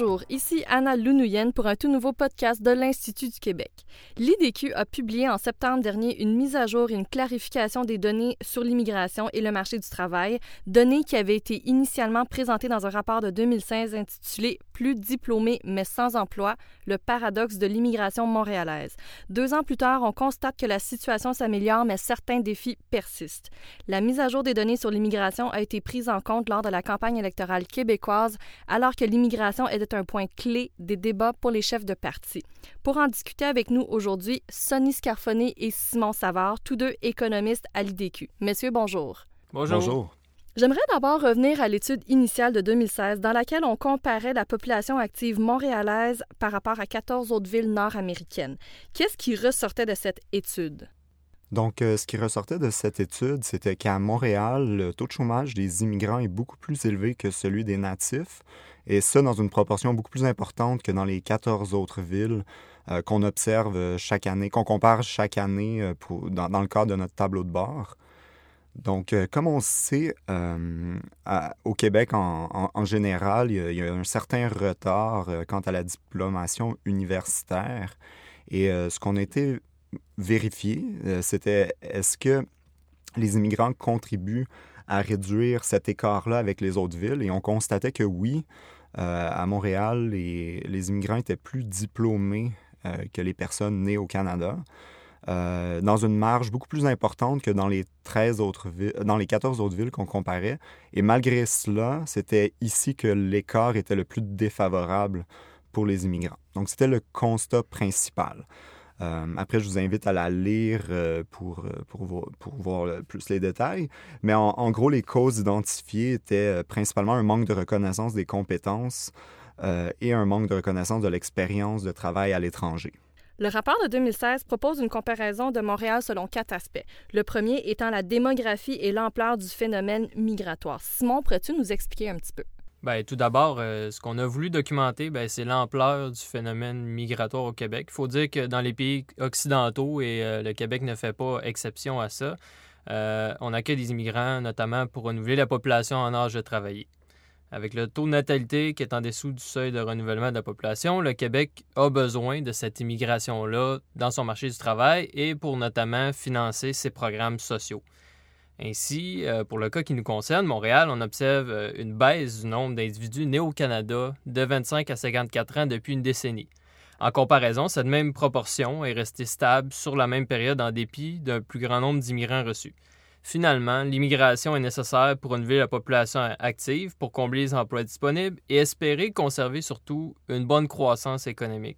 Bonjour, ici Anna Lounouyen pour un tout nouveau podcast de l'Institut du Québec. L'IDQ a publié en septembre dernier une mise à jour et une clarification des données sur l'immigration et le marché du travail, données qui avaient été initialement présentées dans un rapport de 2016 intitulé Plus diplômés mais sans emploi, le paradoxe de l'immigration montréalaise. Deux ans plus tard, on constate que la situation s'améliore mais certains défis persistent. La mise à jour des données sur l'immigration a été prise en compte lors de la campagne électorale québécoise alors que l'immigration était un point clé des débats pour les chefs de parti. Pour en discuter avec nous aujourd'hui, Sonny Scarfonné et Simon Savard, tous deux économistes à l'IDQ. Messieurs, bonjour. Bonjour. bonjour. J'aimerais d'abord revenir à l'étude initiale de 2016 dans laquelle on comparait la population active montréalaise par rapport à 14 autres villes nord-américaines. Qu'est-ce qui ressortait de cette étude? Donc, euh, ce qui ressortait de cette étude, c'était qu'à Montréal, le taux de chômage des immigrants est beaucoup plus élevé que celui des natifs, et ça dans une proportion beaucoup plus importante que dans les 14 autres villes euh, qu'on observe chaque année, qu'on compare chaque année euh, dans, le cadre de notre tableau de bord. Donc, comme on sait, au Québec en, général, il y, a, un certain retard quant à la diplomation universitaire. Et ce qu'on a été vérifier, euh, c'était est-ce que les immigrants contribuent à réduire cet écart-là avec les autres villes? Et on constatait que oui, euh, à Montréal, les, les, immigrants étaient plus diplômés euh, que les personnes nées au Canada. Dans une marge beaucoup plus importante que dans les 13 autres villes, dans les 14 autres villes qu'on comparait. Et malgré cela, c'était ici que l'écart était le plus défavorable pour les immigrants. Donc, c'était le constat principal. Euh, après, je vous invite à la lire euh, euh, pour, voir plus les détails. Mais en, gros, les causes identifiées étaient principalement un manque de reconnaissance des compétences et un manque de reconnaissance de l'expérience de travail à l'étranger. Le rapport de 2016 propose une comparaison de Montréal selon quatre aspects. Le premier étant la démographie et l'ampleur du phénomène migratoire. Simon, pourrais-tu nous expliquer un petit peu? Bien, tout d'abord, euh, ce qu'on a voulu documenter, ben, c'est l'ampleur du phénomène migratoire au Québec. Il faut dire que dans les pays occidentaux, et euh, le Québec ne fait pas exception à ça, euh, on accueille des immigrants notamment pour renouveler la population en âge de travailler. Avec le taux de natalité qui est en dessous du seuil de renouvellement de la population, le Québec a besoin de cette immigration-là dans son marché du travail et pour notamment financer ses programmes sociaux. Ainsi, euh, pour le cas qui nous concerne, Montréal, on observe euh, une baisse du nombre d'individus nés au Canada de 25 à 54 ans depuis une décennie. En comparaison, cette même proportion est restée stable sur la même période en dépit d'un plus grand nombre d'immigrants reçus. Finalement, l'immigration est nécessaire pour renouveler la population active, pour combler les emplois disponibles et espérer conserver surtout une bonne croissance économique.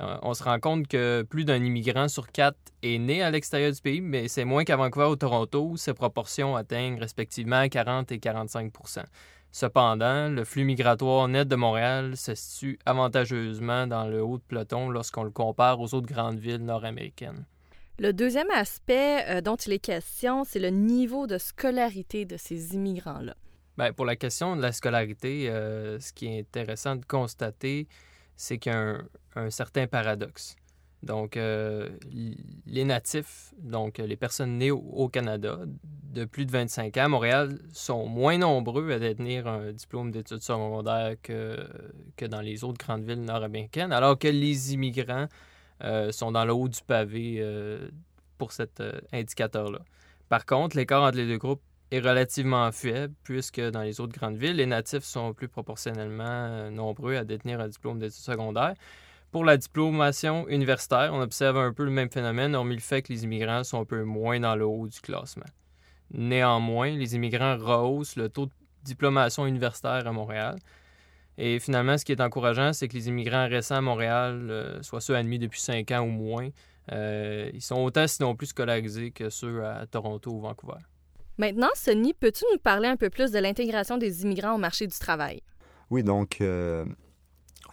Euh, on se rend compte que plus d'un immigrant sur quatre est né à l'extérieur du pays, mais c'est moins qu'à Vancouver ou Toronto, où ces proportions atteignent respectivement 40 et 45% Cependant, le flux migratoire net de Montréal se situe avantageusement dans le haut de peloton lorsqu'on le compare aux autres grandes villes nord-américaines. Le deuxième aspect euh, dont il est question, c'est le niveau de scolarité de ces immigrants-là. Bien, pour la question de la scolarité, euh, ce qui est intéressant de constater, c'est qu'il y a un, certain paradoxe. Donc, euh, les natifs, donc les personnes nées au, Canada de plus de 25 ans à Montréal, sont moins nombreux à détenir un diplôme d'études secondaires que, que dans les autres grandes villes nord-américaines, alors que les immigrants sont dans le haut du pavé euh, pour cet indicateur-là. Par contre, l'écart entre les deux groupes est relativement faible, puisque dans les autres grandes villes, les natifs sont plus proportionnellement euh, nombreux à détenir un diplôme d'études secondaires. Pour la diplomation universitaire, on observe un peu le même phénomène, hormis le fait que les immigrants sont un peu moins dans le haut du classement. Néanmoins, les immigrants rehaussent le taux de diplomation universitaire à Montréal. Et finalement, ce qui est encourageant, c'est que les immigrants récents à Montréal, euh, soit ceux admis depuis cinq ans ou moins, euh, ils sont autant sinon plus scolarisés que ceux à Toronto ou Vancouver. Maintenant, Sonny, peux-tu nous parler un peu plus de l'intégration des immigrants au marché du travail? Oui, donc, euh,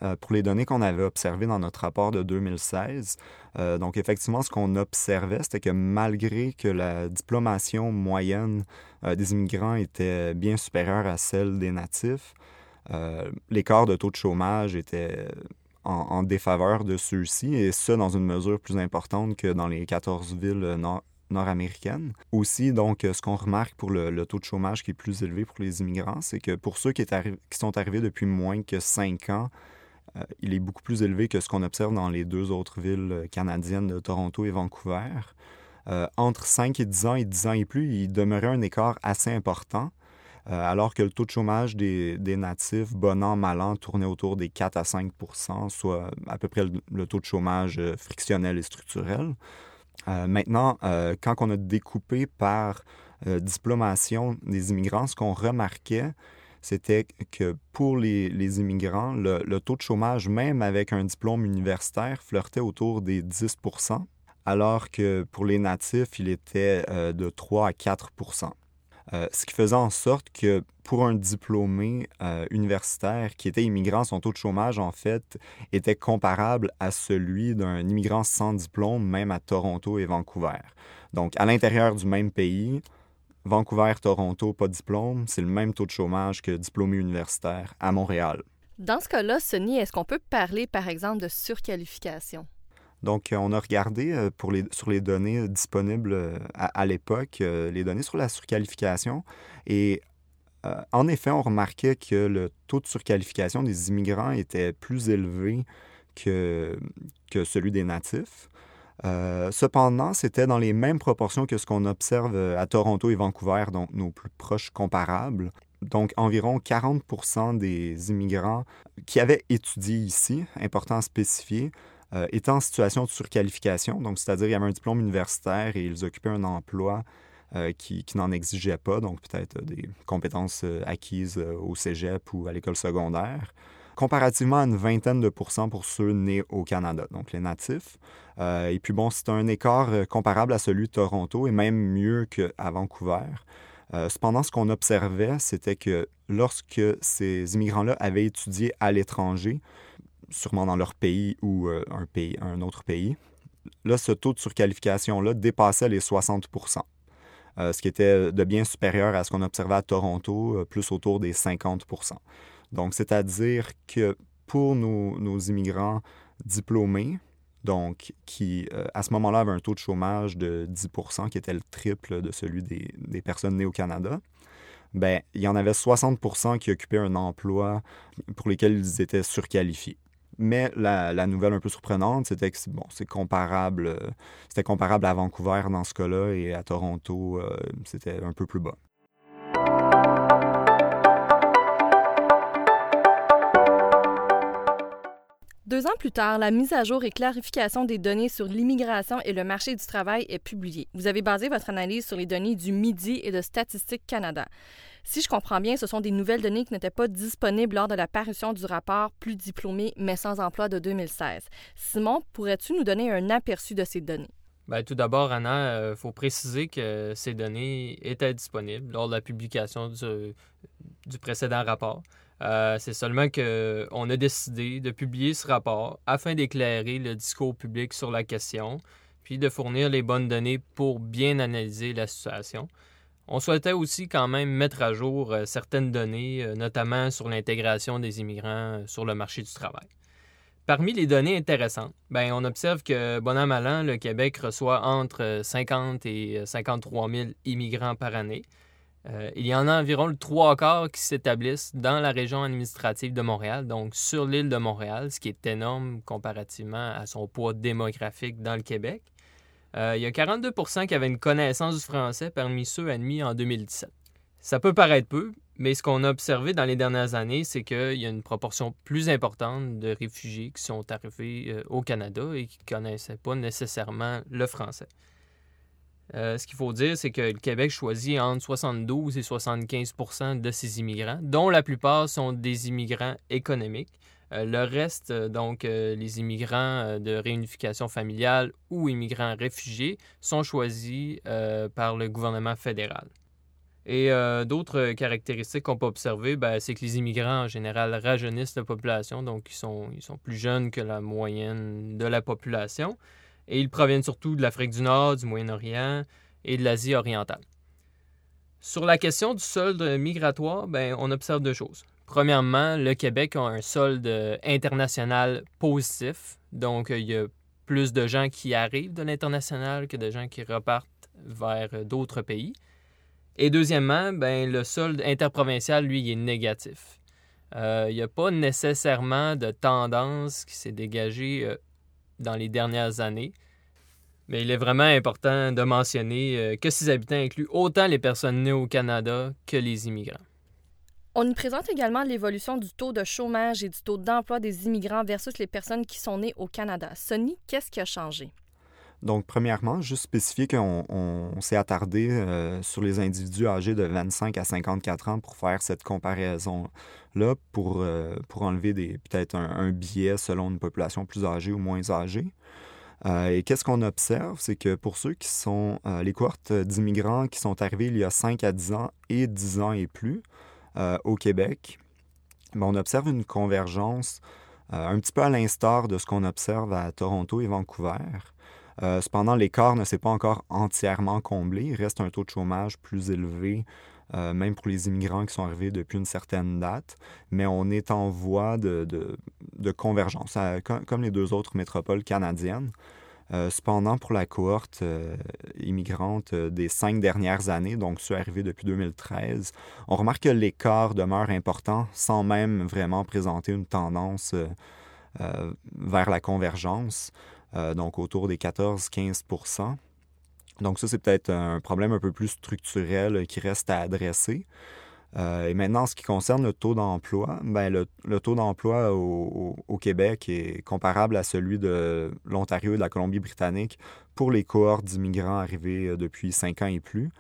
euh, pour les données qu'on avait observées dans notre rapport de 2016, euh, donc effectivement, ce qu'on observait, c'était que malgré que la diplomation moyenne des immigrants était bien supérieure à celle des natifs, l'écart de taux de chômage était en, en défaveur de ceux-ci, et ça dans une mesure plus importante que dans les 14 villes nord nord-américaine. Aussi, donc, ce qu'on remarque pour le, taux de chômage qui est plus élevé pour les immigrants, c'est que pour ceux qui, sont arrivés depuis moins que cinq ans, il est beaucoup plus élevé que ce qu'on observe dans les deux autres villes canadiennes de Toronto et Vancouver. entre 5 et 10 ans et 10 ans et plus, il demeurait un écart assez important. Euh, alors que le taux de chômage des, natifs, bon an, mal an, tournait autour des 4 à 5% soit à peu près le, taux de chômage euh, frictionnel et structurel. Euh, maintenant, quand on a découpé par diplomation des immigrants, ce qu'on remarquait, c'était que pour les, immigrants, le, le, taux de chômage, même avec un diplôme universitaire, flirtait autour des 10% alors que pour les natifs, il était de 3 à 4 euh, ce qui faisait en sorte que pour un diplômé euh, universitaire qui était immigrant, son taux de chômage, en fait, était comparable à celui d'un immigrant sans diplôme, même à Toronto et Vancouver. Donc, à l'intérieur du même pays, Vancouver, Toronto, pas de diplôme, c'est le même taux de chômage que diplômé universitaire à Montréal. Dans ce cas-là, Sonny, est-ce qu'on peut parler, par exemple, de surqualification? Donc, on a regardé euh, sur les données disponibles euh, à, l'époque, euh, les données sur la surqualification. Et en effet, on remarquait que le taux de surqualification des immigrants était plus élevé que, que celui des natifs. cependant, c'était dans les mêmes proportions que ce qu'on observe à Toronto et Vancouver, donc nos plus proches comparables. Donc, environ 40% des immigrants qui avaient étudié ici, important à spécifier, euh, étaient en situation de surqualification, donc c'est-à-dire il y avait un diplôme universitaire et ils occupaient un emploi euh, qui, n'en exigeait pas, donc peut-être des compétences euh, acquises au cégep ou à l'école secondaire, comparativement à une vingtaine de pourcents pour ceux nés au Canada, donc les natifs. et puis bon, c'est un écart comparable à celui de Toronto et même mieux qu'à Vancouver. cependant, ce qu'on observait, c'était que lorsque ces immigrants-là avaient étudié à l'étranger, sûrement dans leur pays ou euh, un, pays, un autre pays. Là, ce taux de surqualification-là dépassait les 60 euh, ce qui était de bien supérieur à ce qu'on observait à Toronto, euh, plus autour des 50 Donc, c'est-à-dire que pour nos, immigrants diplômés, donc qui à ce moment-là avaient un taux de chômage de 10% qui était le triple de celui des, des personnes nées au Canada, ben, il y en avait 60% qui occupaient un emploi pour lesquels ils étaient surqualifiés. Mais la, nouvelle un peu surprenante, c'était que bon, c'est comparable, euh, c'était comparable à Vancouver dans ce cas-là et à Toronto, euh, c'était un peu plus bas. Deux ans plus tard, la mise à jour et clarification des données sur l'immigration et le marché du travail est publiée. Vous avez basé votre analyse sur les données du MIDI et de Statistique Canada. Si je comprends bien, ce sont des nouvelles données qui n'étaient pas disponibles lors de la parution du rapport Plus diplômé mais sans emploi de 2016. Simon, pourrais-tu nous donner un aperçu de ces données? Bien, tout d'abord, Anna, il euh, faut préciser que ces données étaient disponibles lors de la publication du, du précédent rapport. Euh, c'est seulement qu'on a décidé de publier ce rapport afin d'éclairer le discours public sur la question, puis de fournir les bonnes données pour bien analyser la situation. On souhaitait aussi quand même mettre à jour euh, certaines données, euh, notamment sur l'intégration des immigrants euh, sur le marché du travail. Parmi les données intéressantes, ben, on observe que, bon an, le Québec reçoit entre 50 et 53 000 immigrants par année. il y en a environ trois quarts qui s'établissent dans la région administrative de Montréal, donc sur l'île de Montréal, ce qui est énorme comparativement à son poids démographique dans le Québec. Euh, il y a 42% qui avaient une connaissance du français parmi ceux admis en 2017. Ça peut paraître peu, mais ce qu'on a observé dans les dernières années, c'est qu'il y a une proportion plus importante de réfugiés qui sont arrivés euh, au Canada et qui ne connaissaient pas nécessairement le français. Euh, ce qu'il faut dire, c'est que le Québec choisit entre 72 et 75% de ses immigrants, dont la plupart sont des immigrants économiques. Euh, le reste, euh, donc euh, les immigrants de réunification familiale ou immigrants réfugiés, sont choisis par le gouvernement fédéral. Et d'autres caractéristiques qu'on peut observer, ben, c'est que les immigrants en général rajeunissent la population, donc ils sont, plus jeunes que la moyenne de la population. Et ils proviennent surtout de l'Afrique du Nord, du Moyen-Orient et de l'Asie orientale. Sur la question du solde migratoire, ben, on observe deux choses. Premièrement, le Québec a un solde international positif. Donc, il y a plus de gens qui arrivent de l'international que de gens qui repartent vers d'autres pays. Et deuxièmement, ben, le solde interprovincial, lui, est négatif. Euh, il n'y a pas nécessairement de tendance qui s'est dégagée euh, dans les dernières années. Mais il est vraiment important de mentionner euh, que ces habitants incluent autant les personnes nées au Canada que les immigrants. On nous présente également l'évolution du taux de chômage et du taux d'emploi des immigrants versus les personnes qui sont nées au Canada. Sonny, qu'est-ce qui a changé? Donc, premièrement, juste spécifier qu'on s'est attardé euh, sur les individus âgés de 25 à 54 ans pour faire cette comparaison-là, pour, euh, pour enlever peut-être un, biais selon une population plus âgée ou moins âgée. Euh, et qu'est-ce qu'on observe? C'est que pour ceux qui sont les cohortes d'immigrants qui sont arrivés il y a 5 à 10 ans et 10 ans et plus au Québec, ben, on observe une convergence un petit peu à l'instar de ce qu'on observe à Toronto et Vancouver. Euh, cependant, l'écart ne s'est pas encore entièrement comblé. Il reste un taux de chômage plus élevé, euh, même pour les immigrants qui sont arrivés depuis une certaine date, mais on est en voie de, convergence, comme, les deux autres métropoles canadiennes. Euh, cependant, pour la cohorte immigrante des cinq dernières années, donc ceux arrivés depuis 2013, on remarque que l'écart demeure important sans même vraiment présenter une tendance vers la convergence. Euh, donc autour des 14-15% Donc ça, c'est peut-être un problème un peu plus structurel qui reste à adresser. Euh, et maintenant, en ce qui concerne le taux d'emploi, ben, le, taux d'emploi au, au, Québec est comparable à celui de l'Ontario et de la Colombie-Britannique pour les cohortes d'immigrants arrivés euh, depuis cinq ans et plus.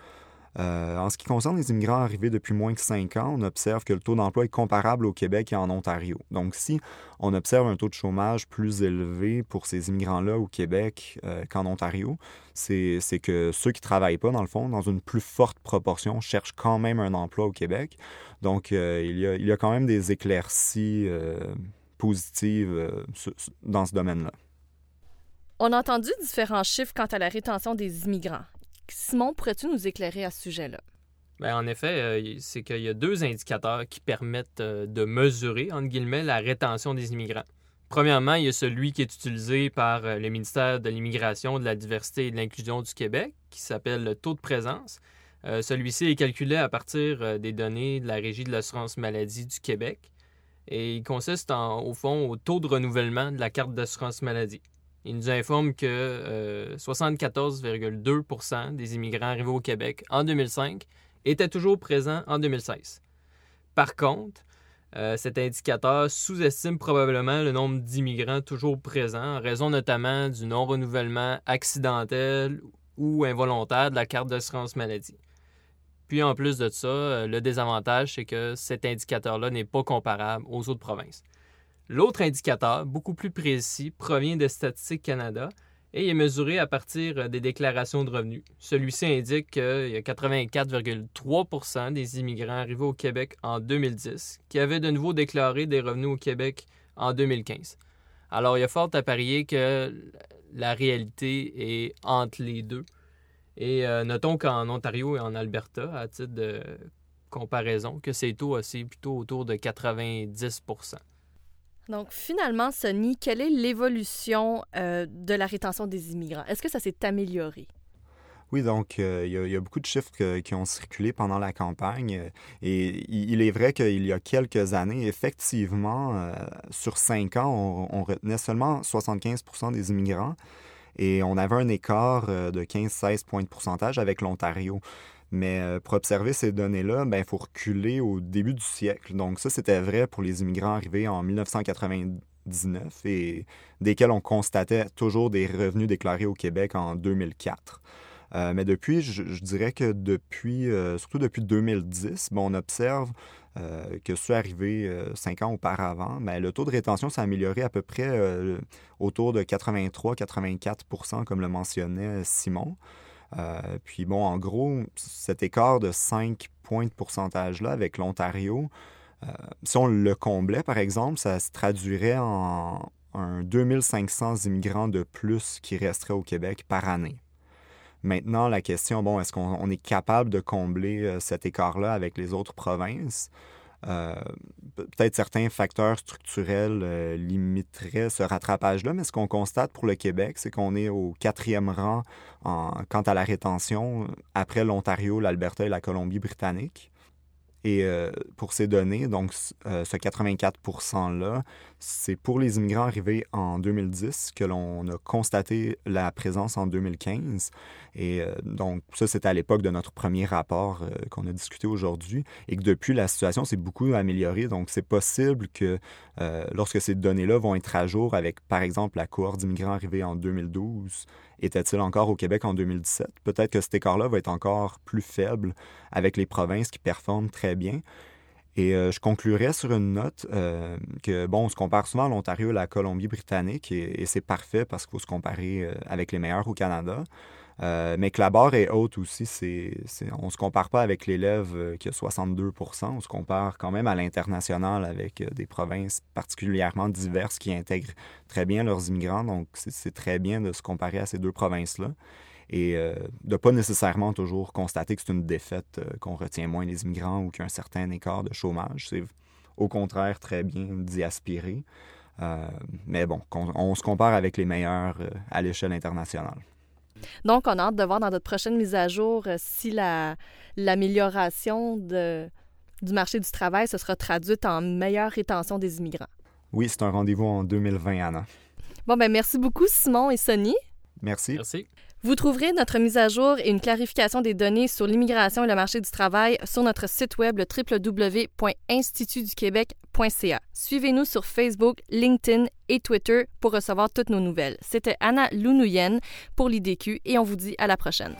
Euh, en ce qui concerne les immigrants arrivés depuis moins de cinq ans, on observe que le taux d'emploi est comparable au Québec et en Ontario. Donc, si on observe un taux de chômage plus élevé pour ces immigrants-là au Québec euh, qu'en Ontario, c'est que ceux qui ne travaillent pas, dans le fond, dans une plus forte proportion, cherchent quand même un emploi au Québec. Donc, euh, il, y a, il, y a, quand même des éclaircies positives dans ce domaine-là. On a entendu différents chiffres quant à la rétention des immigrants. Simon, pourrais-tu nous éclairer à ce sujet-là? Bien, en effet, euh, c'est qu'il y a deux indicateurs qui permettent euh, de mesurer, entre guillemets, la rétention des immigrants. Premièrement, il y a celui qui est utilisé par euh, le ministère de l'Immigration, de la Diversité et de l'Inclusion du Québec, qui s'appelle le taux de présence. Celui-ci est calculé à partir des données de la Régie de l'assurance maladie du Québec et il consiste au fond au taux de renouvellement de la carte d'assurance maladie. Il nous informe que 74,2% euh, des immigrants arrivés au Québec en 2005 étaient toujours présents en 2016. Par contre, euh, cet indicateur sous-estime probablement le nombre d'immigrants toujours présents en raison notamment du non-renouvellement accidentel ou involontaire de la carte d'assurance maladie. Puis en plus de ça, euh, le désavantage, c'est que cet indicateur-là n'est pas comparable aux autres provinces. L'autre indicateur, beaucoup plus précis, provient de Statistique Canada et est mesuré à partir des déclarations de revenus. Celui-ci indique qu'il y a 84,3% des immigrants arrivés au Québec en 2010 qui avaient de nouveau déclaré des revenus au Québec en 2015. Alors, il y a fort à parier que la réalité est entre les deux. Et euh, notons qu'en Ontario et en Alberta, à titre de comparaison, que ces taux aussi plutôt autour de 90 donc, finalement, Sonny, quelle est l'évolution euh, de la rétention des immigrants? Est-ce que ça s'est amélioré? Oui, donc euh, il y, a beaucoup de chiffres qui ont circulé pendant la campagne. Et il, est vrai qu'il y a quelques années, effectivement, euh, sur cinq ans, on, retenait seulement 75% des immigrants et on avait un écart de 15-16 points de pourcentage avec l'Ontario. Mais euh, pour observer ces données-là, il ben, faut reculer au début du siècle. Donc ça, c'était vrai pour les immigrants arrivés en 1999 et desquels on constatait toujours des revenus déclarés au Québec en 2004. Euh, mais depuis, je, dirais que depuis, euh, surtout depuis 2010, on observe que ceux arrivés cinq ans auparavant, ben, le taux de rétention s'est amélioré à peu près autour de 83-84% comme le mentionnait Simon. Euh, puis bon, en gros, cet écart de 5 points de pourcentage-là avec l'Ontario, euh, si on le comblait, par exemple, ça se traduirait en un 2500 immigrants de plus qui resteraient au Québec par année. Maintenant, la question, bon, est-ce qu'on est capable de combler euh, cet écart-là avec les autres provinces? Peut-être certains facteurs structurels limiteraient ce rattrapage-là, mais ce qu'on constate pour le Québec, c'est qu'on est au quatrième rang quant à la rétention après l'Ontario, l'Alberta et la Colombie-Britannique. Et euh, pour ces données, donc euh, ce 84 %-là, c'est pour les immigrants arrivés en 2010 que l'on a constaté la présence en 2015. Et euh, donc ça, c'était à l'époque de notre premier rapport qu'on a discuté aujourd'hui. Et que depuis, la situation s'est beaucoup améliorée. Donc c'est possible que lorsque ces données-là vont être à jour avec, par exemple, la cohorte d'immigrants arrivés en 2012, était-il encore au Québec en 2017? Peut-être que cet écart-là va être encore plus faible avec les provinces qui performent très bien. Et euh, je conclurai sur une note euh, que, bon, on se compare souvent à l'Ontario et à la Colombie-Britannique, et, c'est parfait parce qu'il faut se comparer euh, avec les meilleurs au Canada. Mais que la barre est haute aussi. On ne se compare pas avec l'élève qui a 62% On se compare quand même à l'international avec des provinces particulièrement diverses qui intègrent très bien leurs immigrants. Donc, c'est, très bien de se comparer à ces deux provinces-là et de ne pas nécessairement toujours constater que c'est une défaite qu'on retient moins les immigrants ou qu'il y a un certain écart de chômage. C'est au contraire très bien d'y aspirer. mais bon, on, se compare avec les meilleurs à l'échelle internationale. Donc, on a hâte de voir dans notre prochaine mise à jour euh, si l'amélioration du marché du travail se sera traduite en meilleure rétention des immigrants. Oui, c'est un rendez-vous en 2020, Anna. Bon, ben merci beaucoup, Simon et Sonny. Merci. Merci. Vous trouverez notre mise à jour et une clarification des données sur l'immigration et le marché du travail sur notre site web le www.institutduquebec.ca. Suivez-nous sur Facebook, LinkedIn et Twitter pour recevoir toutes nos nouvelles. C'était Anna Lounouyen pour l'IDQ et on vous dit à la prochaine.